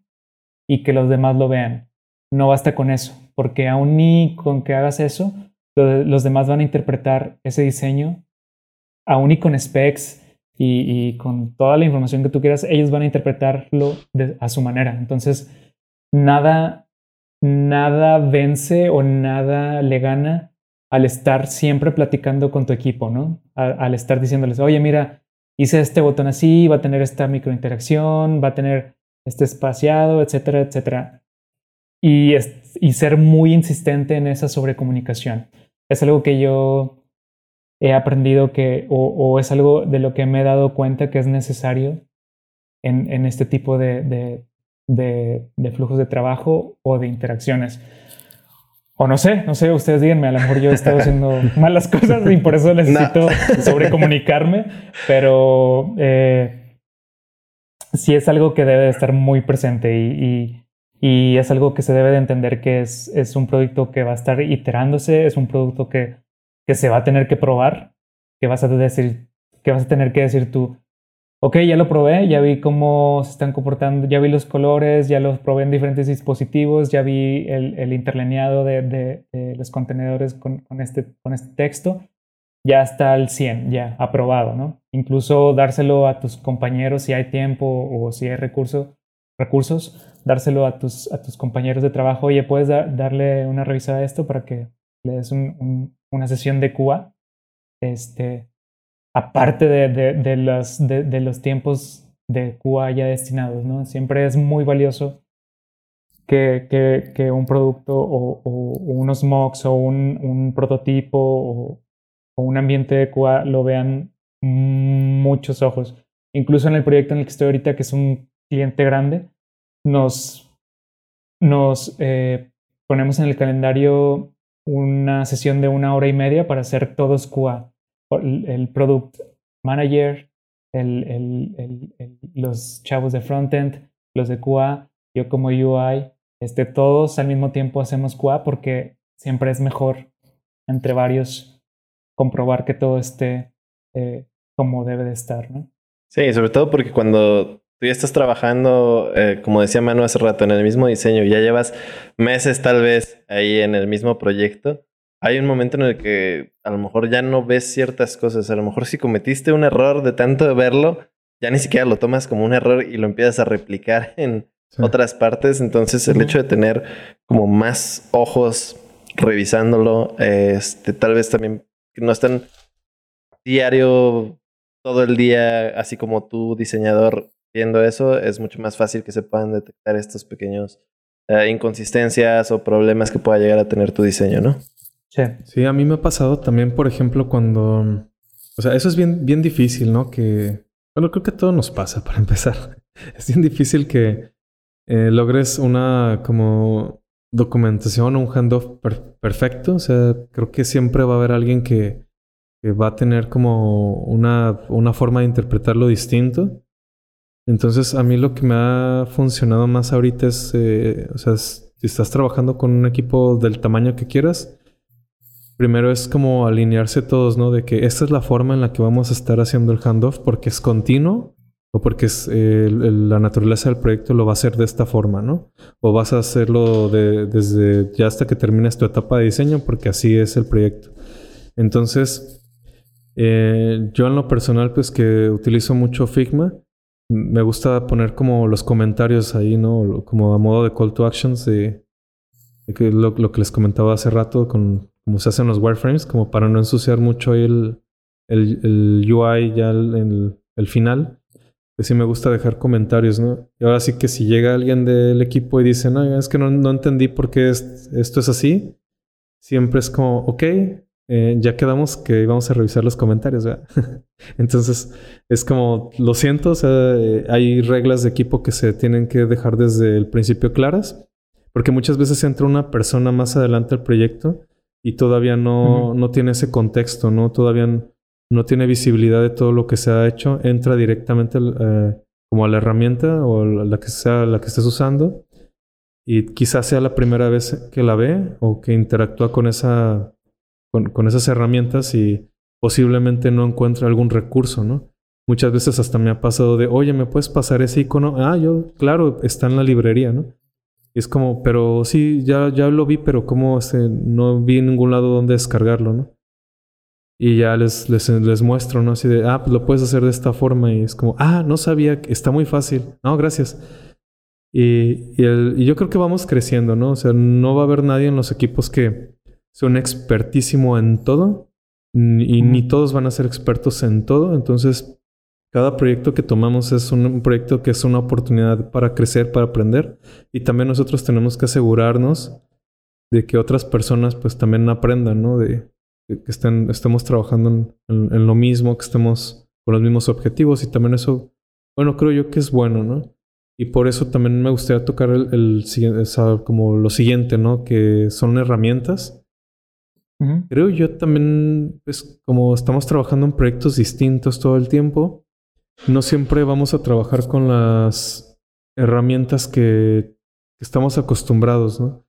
y que los demás lo vean. No basta con eso, porque aún y con que hagas eso, los demás van a interpretar ese diseño, aún y con specs y, con toda la información que tú quieras, ellos van a interpretarlo a su manera. Entonces, nada, nada vence o nada le gana al estar siempre platicando con tu equipo, ¿no? al estar diciéndoles, oye, mira, hice este botón así, va a tener esta microinteracción, va a tener este espaciado, etcétera, etcétera. Y, y ser muy insistente en esa sobrecomunicación es algo que yo he aprendido que, o, es algo de lo que me he dado cuenta que es necesario en, en este tipo de, de, de, flujos de trabajo o de interacciones. O no sé, no sé, ustedes díganme, a lo mejor yo he estado haciendo (laughs) malas cosas y por eso necesito sobrecomunicarme, pero eh, sí es algo que debe estar muy presente y y es algo que se debe de entender que es, es un producto que va a estar iterándose, es un producto que, que se va a tener que probar, que vas a decir, que vas a tener que decir tú, ok, ya lo probé, ya vi cómo se están comportando, ya vi los colores, ya los probé en diferentes dispositivos, ya vi el, el interlineado de, de, los contenedores con, con, este, con este texto, ya está al 100, ya aprobado, ¿no? Incluso dárselo a tus compañeros si hay tiempo o si hay recurso, recursos, dárselo a tus, a tus compañeros de trabajo, oye, puedes darle una revisada a esto para que des una sesión de QA, este, aparte de, de, los, de, los tiempos de QA ya destinados, ¿no? Siempre es muy valioso que, que, un producto o, unos mocks o un, un prototipo o, un ambiente de QA lo vean muchos ojos. Incluso en el proyecto en el que estoy ahorita, que es un cliente grande, nos, nos eh, ponemos en el calendario una sesión de una hora y media para hacer todos QA. El, product manager, el, el, los chavos de frontend, los de QA, yo como UI, este, todos al mismo tiempo hacemos QA porque siempre es mejor entre varios comprobar que todo esté eh, como debe de estar, ¿no? Sí, sobre todo porque cuando tú ya estás trabajando, eh, como decía Manu hace rato, en el mismo diseño, ya llevas meses tal vez ahí en el mismo proyecto, hay un momento en el que a lo mejor ya no ves ciertas cosas. A lo mejor si cometiste un error de tanto de verlo, ya ni siquiera lo tomas como un error y lo empiezas a replicar (laughs) en otras partes. Entonces el hecho de tener como más ojos revisándolo, este, tal vez también no están diario todo el día, así como tú diseñador viendo eso, es mucho más fácil que se puedan detectar estos pequeños eh, inconsistencias o problemas que pueda llegar a tener tu diseño, ¿no? Sí. Sí, a mí me ha pasado también, por ejemplo, cuando... O sea, eso es bien, bien difícil, ¿no? Que... Bueno, creo que todo nos pasa (laughs) para empezar. Es bien difícil que eh, logres una como documentación o un handoff perfecto. O sea, creo que siempre va a haber alguien que, que va a tener como una, una, forma de interpretarlo distinto. Entonces, a mí lo que me ha funcionado más ahorita es, eh, o sea, si estás trabajando con un equipo del tamaño que quieras, primero es como alinearse todos, ¿no? De que esta es la forma en la que vamos a estar haciendo el handoff porque es continuo o porque es, eh, la naturaleza del proyecto lo va a hacer de esta forma, ¿no? O vas a hacerlo de, desde ya hasta que termines tu etapa de diseño porque así es el proyecto. Entonces, eh, yo en lo personal, pues que utilizo mucho Figma, me gusta poner como los comentarios ahí, ¿no? Como a modo de call to actions de, que lo, que les comentaba hace rato con cómo se hacen los wireframes, como para no ensuciar mucho el, el, UI ya en el, final. Pues sí me gusta dejar comentarios, ¿no? Y ahora sí que si llega alguien del equipo y dice, no, es que no, no entendí por qué esto es así, siempre es como, ok, eh, ya quedamos que íbamos a revisar los comentarios, ¿verdad? (laughs) Entonces, es como, lo siento, o sea, eh, hay reglas de equipo que se tienen que dejar desde el principio claras, porque muchas veces entra una persona más adelante al proyecto y todavía no, no tiene ese contexto, ¿no? Todavía no tiene visibilidad de todo lo que se ha hecho, entra directamente eh, como a la herramienta o la que sea la que estés usando y quizás sea la primera vez que la ve o que interactúa con esa con, esas herramientas y posiblemente no encuentre algún recurso, ¿no? Muchas veces hasta me ha pasado de, oye, ¿me puedes pasar ese icono? Ah, yo, claro, está en la librería, ¿no? Y es como, pero sí, ya, ya lo vi, pero este, no vi en ningún lado donde descargarlo, ¿no? Y ya les, les, les, muestro, ¿no? Así de, ah, pues lo puedes hacer de esta forma. Y es como, ah, no sabía, está muy fácil. No, gracias. Y, y, el, y yo creo que vamos creciendo, ¿no? O sea, no va a haber nadie en los equipos que, son expertísimo en todo y ni todos van a ser expertos en todo. Entonces, cada proyecto que tomamos es un, proyecto que es una oportunidad para crecer, para aprender. Y también nosotros tenemos que asegurarnos de que otras personas pues también aprendan, ¿no? De, que estén, estemos trabajando en, lo mismo, que estemos con los mismos objetivos. Y también eso, bueno, creo yo que es bueno, ¿no? Y por eso también me gustaría tocar el, el, como lo siguiente, ¿no? Que son herramientas Creo yo también, pues como estamos trabajando en proyectos distintos todo el tiempo, no siempre vamos a trabajar con las herramientas que, estamos acostumbrados, ¿no?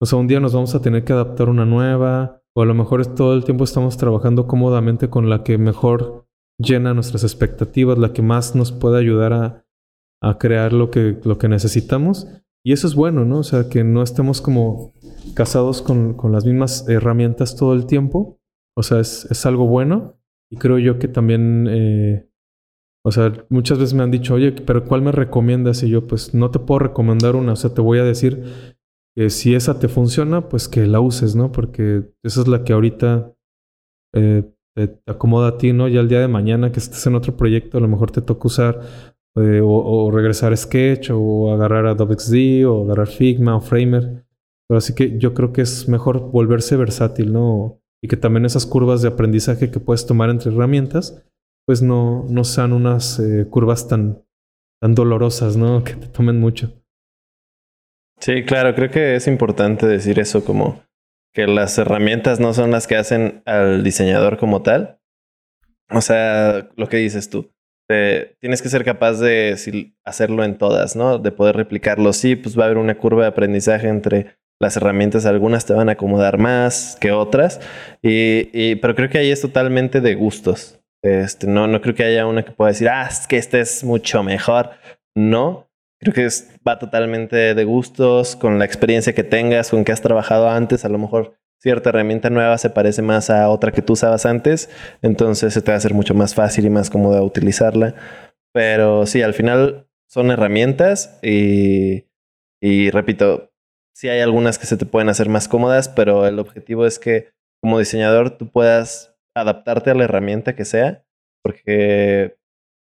O sea, un día nos vamos a tener que adaptar una nueva, o a lo mejor todo el tiempo estamos trabajando cómodamente con la que mejor llena nuestras expectativas, la que más nos puede ayudar a, a crear lo que, lo que necesitamos. Y eso es bueno, ¿no? O sea, que no estemos como casados con, con las mismas herramientas todo el tiempo. O sea, es, es algo bueno. Y creo yo que también, eh, o sea, muchas veces me han dicho, oye, pero ¿cuál me recomiendas? Y yo, pues no te puedo recomendar una. O sea, te voy a decir que si esa te funciona, pues que la uses, ¿no? Porque esa es la que ahorita eh, te, acomoda a ti, ¿no? Ya el día de mañana que estés en otro proyecto, a lo mejor te toca usar eh, o, regresar a Sketch o agarrar Adobe XD o agarrar Figma o Framer. Pero así que yo creo que es mejor volverse versátil, ¿no? Y que también esas curvas de aprendizaje que puedes tomar entre herramientas, pues no, no sean unas eh, curvas tan, tan dolorosas, ¿no? (laughs) Que te tomen mucho. Sí, claro, creo que es importante decir eso como que las herramientas no son las que hacen al diseñador como tal. O sea, lo que dices tú tienes que ser capaz de hacerlo en todas, ¿no? De poder replicarlo. Sí, pues va a haber una curva de aprendizaje entre las herramientas, algunas te van a acomodar más que otras, y, pero creo que ahí es totalmente de gustos. Este, no, no creo que haya una que pueda decir, ah, es que este es mucho mejor. No, creo que va totalmente de gustos, con la experiencia que tengas, con que has trabajado antes, a lo mejor cierta herramienta nueva se parece más a otra que tú usabas antes, entonces se te va a hacer mucho más fácil y más cómodo utilizarla. Pero sí, al final son herramientas y, y repito, sí hay algunas que se te pueden hacer más cómodas, pero el objetivo es que como diseñador tú puedas adaptarte a la herramienta que sea, porque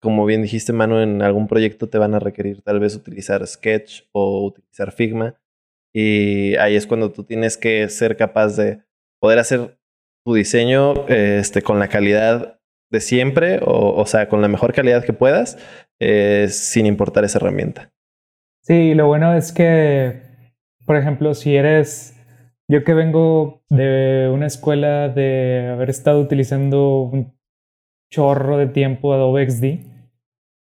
como bien dijiste, Manu, en algún proyecto te van a requerir tal vez utilizar Sketch o utilizar Figma y ahí es cuando tú tienes que ser capaz de poder hacer tu diseño este, con la calidad de siempre, o, sea, con la mejor calidad que puedas, eh, sin importar esa herramienta. Sí, lo bueno es que, por ejemplo, si eres, yo que vengo de una escuela de haber estado utilizando un chorro de tiempo Adobe XD,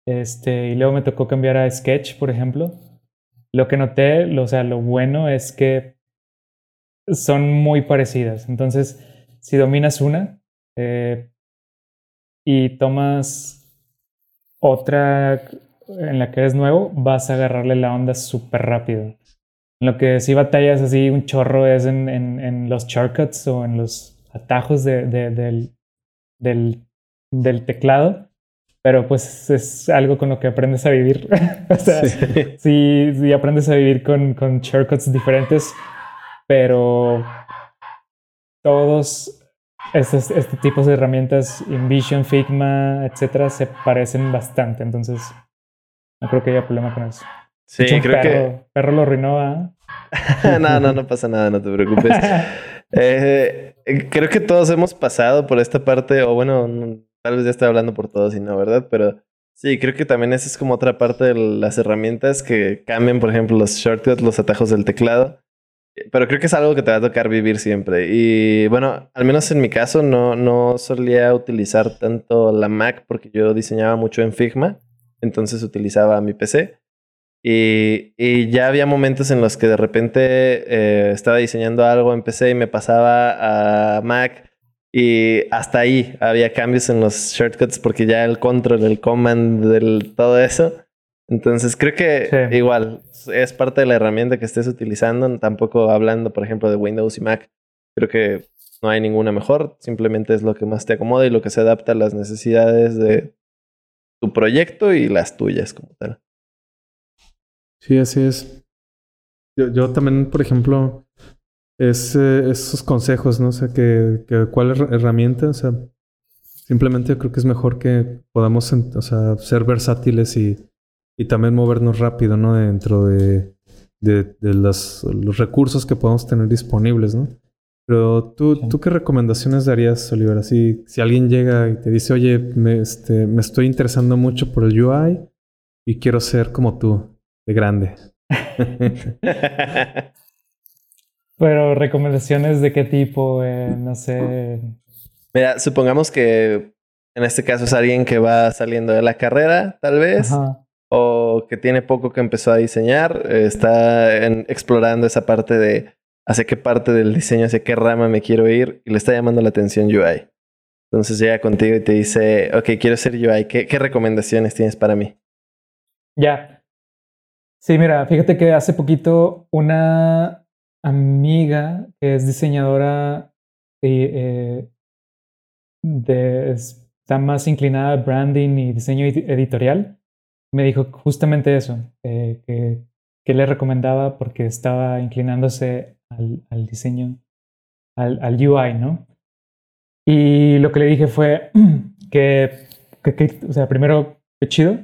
este, y luego me tocó cambiar a Sketch, por ejemplo, lo que noté, lo, o sea, lo bueno es que son muy parecidas. Entonces, si dominas una eh, y tomas otra en la que eres nuevo, vas a agarrarle la onda súper rápido. Lo que sí batallas así un chorro es en, en, en los shortcuts o en los atajos de, de, del, del, del teclado pero pues es algo con lo que aprendes a vivir. (laughs) o sea, sí. sí, aprendes a vivir con, con shortcuts diferentes, pero todos estos, este tipo de herramientas, InVision, Figma, etcétera, se parecen bastante. Entonces, no creo que haya problema con eso. Sí, creo perro, que. Perro lo arruinó, ¿ah? (laughs) no, no, no pasa nada, no te preocupes. (laughs) eh, creo que todos hemos pasado por esta parte, o bueno, Tal vez ya estoy hablando por todos y no, ¿verdad? Pero sí, creo que también esa es como otra parte de las herramientas que cambian, por ejemplo, los shortcuts, los atajos del teclado. Pero creo que es algo que te va a tocar vivir siempre. Y bueno, al menos en mi caso no, no solía utilizar tanto la Mac porque yo diseñaba mucho en Figma. Entonces utilizaba mi PC. Y, y ya había momentos en los que de repente eh, estaba diseñando algo en PC y me pasaba a Mac y hasta ahí había cambios en los shortcuts porque ya el control, el command, del, todo eso. Entonces creo que igual es parte de la herramienta que estés utilizando. Tampoco hablando, por ejemplo, de Windows y Mac. Creo que no hay ninguna mejor. Simplemente es lo que más te acomoda y lo que se adapta a las necesidades de tu proyecto y las tuyas como tal. Sí, así es. Yo, yo también, por ejemplo, es eh, esos consejos, ¿no? O sea, que, que cuál herramienta, o sea, simplemente creo que es mejor que podamos, o sea, ser versátiles y, y también movernos rápido, ¿no? Dentro de, de, de los, los, recursos que podamos tener disponibles, ¿no? Pero tú, ¿tú qué recomendaciones darías, Oliver? Así, si alguien llega y te dice, oye, me, este, me estoy interesando mucho por el UI y quiero ser como tú, de grande. (laughs) (laughs) Pero recomendaciones de qué tipo, eh, no sé. Mira, supongamos que en este caso es alguien que va saliendo de la carrera, tal vez, Ajá. o que tiene poco que empezó a diseñar, está en, explorando esa parte de hacia qué parte del diseño, hacia qué rama me quiero ir, y le está llamando la atención UI. Entonces llega contigo y te dice, ok, quiero ser UI, ¿qué, qué recomendaciones tienes para mí? Ya. Sí, mira, fíjate que hace poquito una amiga que es diseñadora y, eh, está más inclinada a branding y diseño editorial, me dijo justamente eso, eh, que, que, le recomendaba porque estaba inclinándose al, al diseño, al, al, UI, ¿no? Y lo que le dije fue (clears throat) que, que, que o sea, primero, qué chido,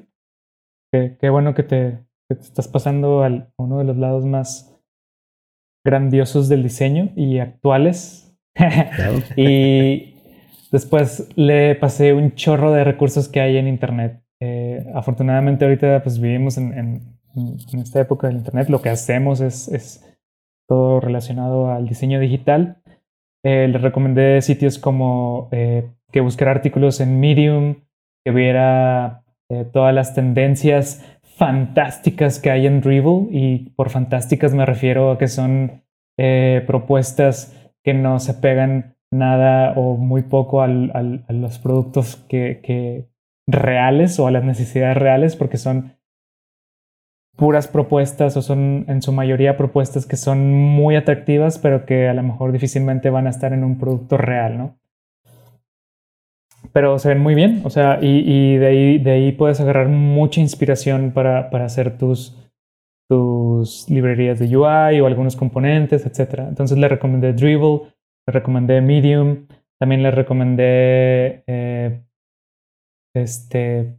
qué bueno que te, te estás pasando a uno de los lados más grandiosos del diseño y actuales. (laughs) y después le pasé un chorro de recursos que hay en Internet. Eh, afortunadamente ahorita pues vivimos en, en, en, esta época del Internet. Lo que hacemos es, es todo relacionado al diseño digital. Eh, le recomendé sitios como eh, que buscar artículos en Medium, que viera todas las tendencias fantásticas que hay en Dribble y por fantásticas me refiero a que son eh, propuestas que no se pegan nada o muy poco al, a los productos que, que, reales o a las necesidades reales porque son puras propuestas o son en su mayoría propuestas que son muy atractivas, pero que a lo mejor difícilmente van a estar en un producto real, ¿no? Pero se ven muy bien, o sea, y, de, ahí, de ahí puedes agarrar mucha inspiración para, hacer tus, tus librerías de UI o algunos componentes, etc. Entonces le recomendé Dribble, le recomendé Medium, también le recomendé eh, este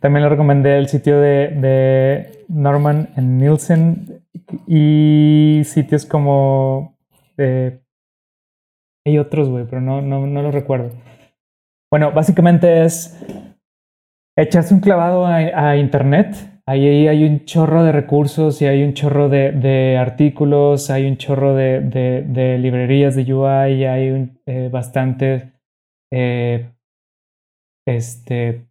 también le recomendé el sitio de, Norman en Nielsen y sitios como hay otros, güey, pero no, no, no los recuerdo. Bueno, básicamente es echarse un clavado a internet Ahí hay un chorro de recursos y hay un chorro de, artículos, hay un chorro de, librerías de UI, hay un, eh, bastante eh, este,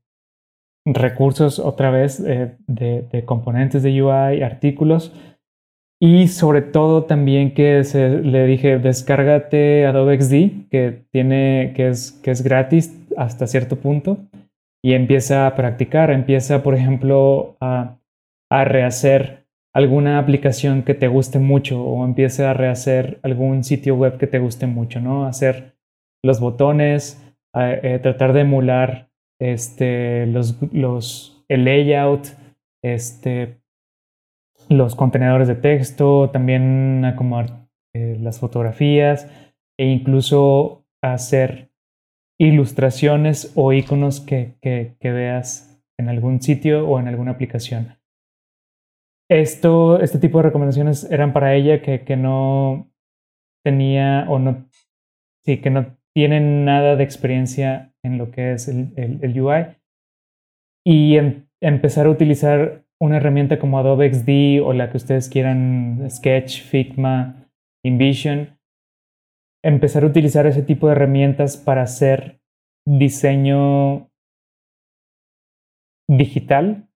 recursos otra vez eh, de, componentes de UI, artículos. Y sobre todo también que se, le dije, descárgate Adobe XD, que, tiene, que, es, que es gratis hasta cierto punto y empieza a practicar, empieza, por ejemplo, a, rehacer alguna aplicación que te guste mucho o empieza a rehacer algún sitio web que te guste mucho, ¿no? Hacer los botones, eh, tratar de emular este, los, los, el layout, este, los contenedores de texto, también acomodar eh, las fotografías e incluso hacer ilustraciones o iconos que, que, veas en algún sitio o en alguna aplicación. Esto, este tipo de recomendaciones eran para ella que, que no tenía o no, sí, que no tienen nada de experiencia en lo que es el, el, UI y empezar a utilizar una herramienta como Adobe XD o la que ustedes quieran, Sketch, Figma, InVision, empezar a utilizar ese tipo de herramientas para hacer diseño digital,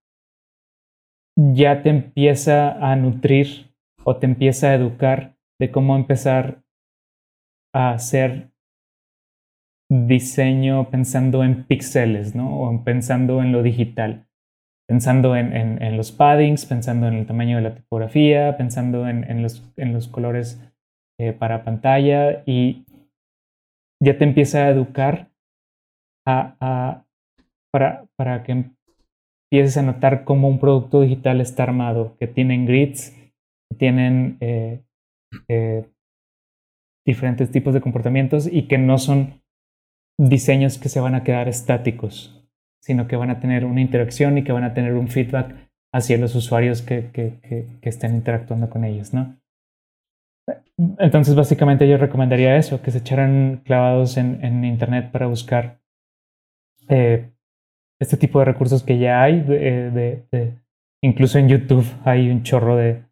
ya te empieza a nutrir o te empieza a educar de cómo empezar a hacer diseño pensando en píxeles, ¿no? O pensando en lo digital, pensando en, los paddings, pensando en el tamaño de la tipografía, pensando en, en los, los, colores eh, para pantalla y ya te empieza a educar para, para que empieces a notar cómo un producto digital está armado, que tienen grids, que tienen eh, eh, diferentes tipos de comportamientos y que no son diseños que se van a quedar estáticos, sino que van a tener una interacción y que van a tener un feedback hacia los usuarios que, que, que estén interactuando con ellos, ¿no? Entonces, básicamente yo recomendaría eso, que se echaran clavados en, Internet para buscar eh, este tipo de recursos que ya hay. De, incluso en YouTube hay un chorro de,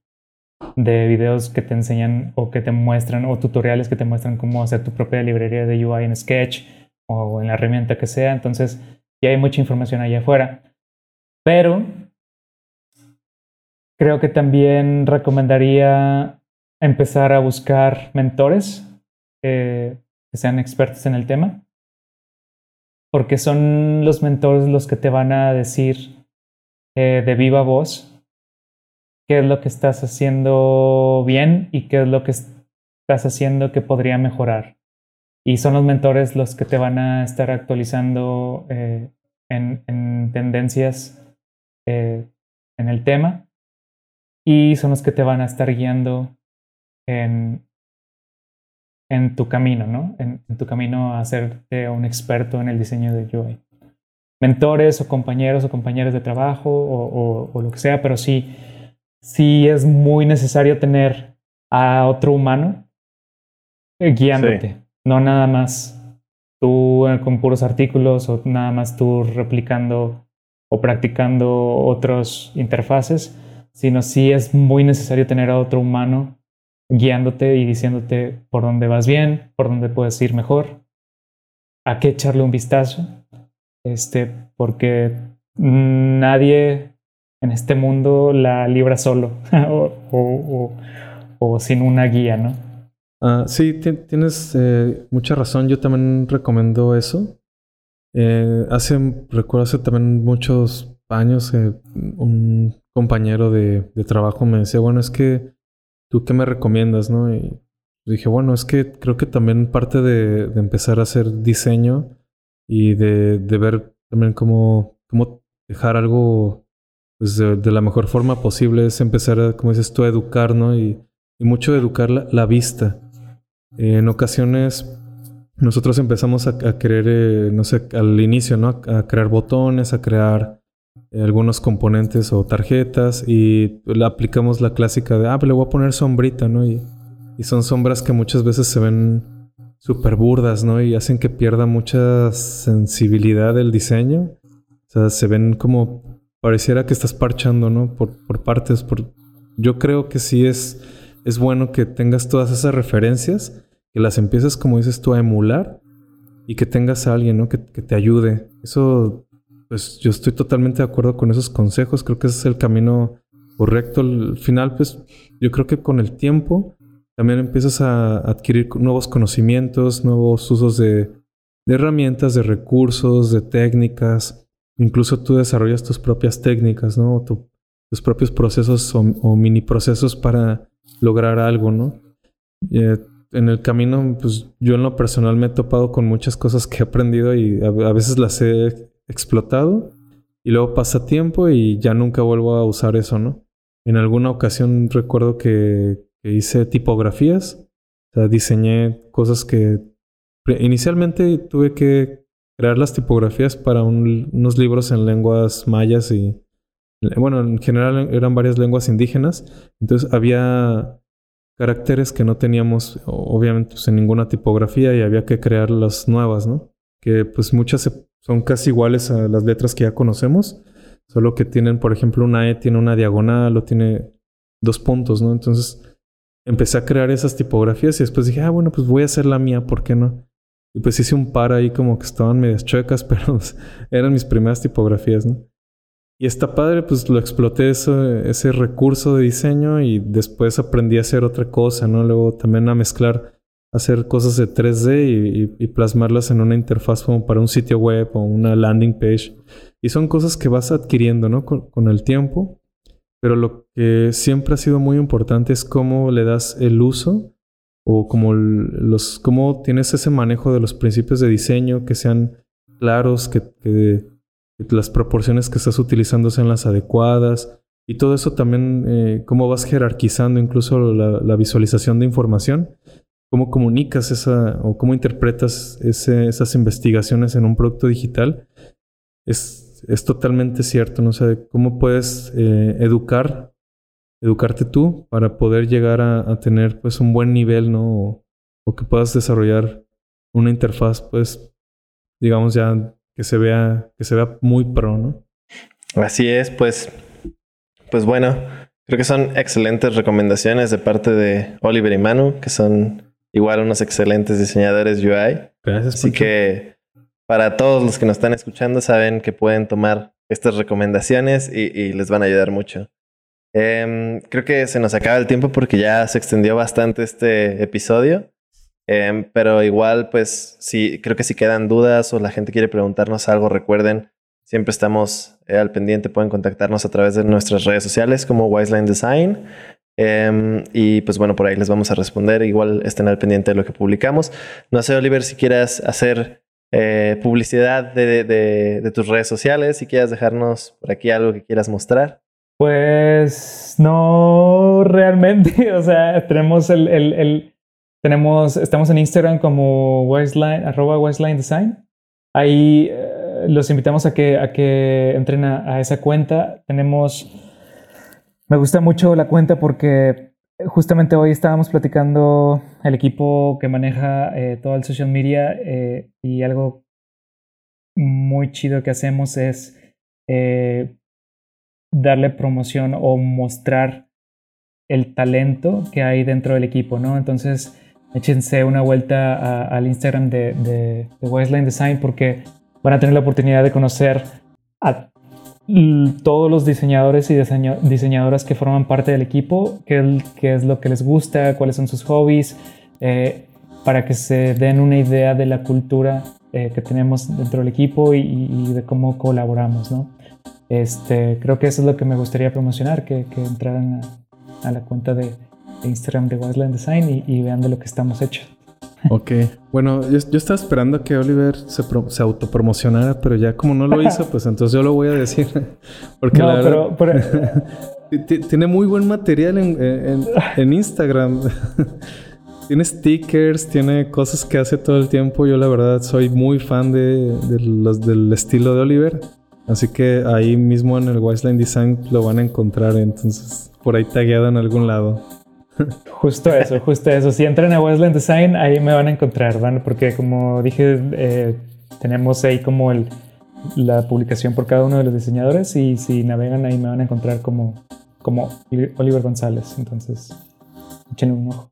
de videos que te enseñan o que te muestran, o tutoriales que te muestran cómo hacer tu propia librería de UI en Sketch o en la herramienta que sea. Entonces, ya hay mucha información allá afuera. Pero creo que también recomendaría empezar a buscar mentores que sean expertos en el tema, porque son los mentores los que te van a decir eh, de viva voz qué es lo que estás haciendo bien y qué es lo que estás haciendo que podría mejorar. Y son los mentores los que te van a estar actualizando eh, en, tendencias eh, en el tema y son los que te van a estar guiando en, en tu camino, ¿no? En, tu camino a hacerte un experto en el diseño de UI. Mentores o compañeros o compañeras de trabajo o, o, lo que sea, pero sí, sí es muy necesario tener a otro humano guiándote, no nada más tú eh, con puros artículos o nada más tú replicando o practicando otras interfaces, sino sí es muy necesario tener a otro humano guiándote y diciéndote por dónde vas bien, por dónde puedes ir mejor, a qué echarle un vistazo, este, porque nadie en este mundo la libra solo (laughs) o, sin una guía, ¿no? Ah, sí, tienes eh, mucha razón. Yo también recomiendo eso. Eh, hace, recuerdo hace también muchos años, eh, un compañero de, trabajo me decía, bueno, es que tú qué me recomiendas, ¿no? Y dije, bueno, es que creo que también parte de, empezar a hacer diseño y de, ver también cómo, cómo dejar algo pues, de, la mejor forma posible es empezar, a, como dices tú, a educar, ¿no? Y, mucho educar la, vista. en ocasiones nosotros empezamos a, a querer, eh, no sé, al inicio, ¿no? A, crear botones, a crear algunos componentes o tarjetas y aplicamos la clásica de, ah, pues le voy a poner sombrita, ¿no? Y, son sombras que muchas veces se ven súper burdas, ¿no? Y hacen que pierda mucha sensibilidad del diseño. O sea, se ven como pareciera que estás parchando, ¿no? Por, por partes. Por... Yo creo que sí es, es bueno que tengas todas esas referencias que las empieces, como dices tú, a emular y que tengas a alguien, ¿no? Que, te ayude. Eso, pues yo estoy totalmente de acuerdo con esos consejos. Creo que ese es el camino correcto. Al final, pues yo creo que con el tiempo también empiezas a adquirir nuevos conocimientos, nuevos usos de, herramientas, de recursos, de técnicas. Incluso tú desarrollas tus propias técnicas, ¿no? tus propios procesos o, mini procesos para lograr algo, ¿no? Eh, en el camino, pues yo en lo personal me he topado con muchas cosas que he aprendido y a, veces las he explotado y luego pasa tiempo y ya nunca vuelvo a usar eso, ¿no? En alguna ocasión recuerdo que, hice tipografías, o sea, diseñé cosas que inicialmente tuve que crear las tipografías para unos libros en lenguas mayas y, bueno, en general eran varias lenguas indígenas, entonces había caracteres que no teníamos, obviamente, pues, en ninguna tipografía y había que crear las nuevas, ¿no? Que pues muchas son casi iguales a las letras que ya conocemos, solo que tienen, por ejemplo, una E tiene una diagonal o tiene dos puntos, ¿no? Entonces empecé a crear esas tipografías y después dije, ah, bueno, pues voy a hacer la mía, ¿por qué no? Y pues hice un par ahí como que estaban medias chuecas, (laughs) pero pues, eran mis primeras tipografías, ¿no? Y está padre, pues lo exploté ese, ese recurso de diseño y después aprendí a hacer otra cosa, ¿no? Luego también a mezclar, hacer cosas de 3D y, plasmarlas en una interfaz como para un sitio web o una landing page. Y son cosas que vas adquiriendo, ¿no? Con, el tiempo. Pero lo que siempre ha sido muy importante es cómo le das el uso o cómo, los, cómo tienes ese manejo de los principios de diseño que sean claros, que, las proporciones que estás utilizando sean las adecuadas y todo eso también, eh, cómo vas jerarquizando incluso la, visualización de información, cómo comunicas esa o cómo interpretas esas investigaciones en un producto digital, es, es totalmente cierto, ¿no? cómo puedes eh, educar, educarte tú para poder llegar a, tener pues un buen nivel, ¿no? O, o que puedas desarrollar una interfaz, pues, digamos ya que se vea, que se vea muy pro, ¿no? Así es, pues, pues bueno, creo que son excelentes recomendaciones de parte de Oliver y Manu, que son igual unos excelentes diseñadores UI. Gracias. Así que para todos los que nos están escuchando, saben que pueden tomar estas recomendaciones y, les van a ayudar mucho. Em, creo que se nos acaba el tiempo porque ya se extendió bastante este episodio. Em, pero igual, pues, sí, creo que si quedan dudas o la gente quiere preguntarnos algo, recuerden, siempre estamos eh, al pendiente, pueden contactarnos a través de nuestras redes sociales como Wiseline Design. Em, y pues bueno, por ahí les vamos a responder. Igual estén al pendiente de lo que publicamos. No sé, Oliver, si quieras hacer eh, publicidad de, de, tus redes sociales, si quieras dejarnos por aquí algo que quieras mostrar. Pues no realmente, (laughs) o sea, tenemos el, el tenemos, estamos en Instagram como Wiseline, arroba Wiseline Design. Ahí eh, los invitamos a que, a que entren a, esa cuenta. Tenemos, me gusta mucho la cuenta porque justamente hoy estábamos platicando el equipo que maneja eh, todo el social media eh, y algo muy chido que hacemos es darle promoción o mostrar el talento que hay dentro del equipo, ¿no? Entonces, échense una vuelta al Instagram de, de, Design porque van a tener la oportunidad de conocer a todos los diseñadores y diseñadoras que forman parte del equipo, qué, es lo que les gusta, cuáles son sus hobbies, eh, para que se den una idea de la cultura eh, que tenemos dentro del equipo y, de cómo colaboramos. ¿no? Este, creo que eso es lo que me gustaría promocionar, que, que entraran a, la cuenta de, Instagram de Wildland Design y, vean de lo que estamos hechos. Ok, bueno, yo, estaba esperando que Oliver se, se, autopromocionara, pero ya como no lo hizo, (laughs) pues entonces yo lo voy a decir. (laughs) Porque no, la pero, (laughs) tiene muy buen material en, en Instagram. tiene stickers, tiene cosas que hace todo el tiempo. Yo la verdad soy muy fan de, los, del estilo de Oliver. Así que ahí mismo en el Wiseline Design lo van a encontrar. Entonces, por ahí tagueado en algún lado. Justo eso, justo eso. Si entran a Westland Design, ahí me van a encontrar, ¿van? Porque como dije, eh, tenemos ahí como el, la publicación por cada uno de los diseñadores y si navegan ahí me van a encontrar como, como Oliver González. Entonces, échenle un ojo.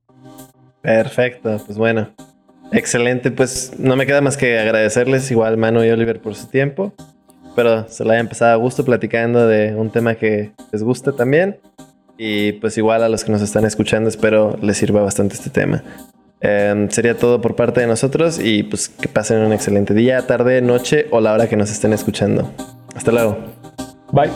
Perfecto, pues bueno. Excelente, pues no me queda más que agradecerles igual Manu y Oliver por su tiempo. Espero se lo hayan pasado a gusto platicando de un tema que les gusta también. Y pues igual a los que nos están escuchando espero les sirva bastante este tema. Em, sería todo por parte de nosotros y pues que pasen un excelente día, tarde, noche o la hora que nos estén escuchando. Hasta luego. Bye.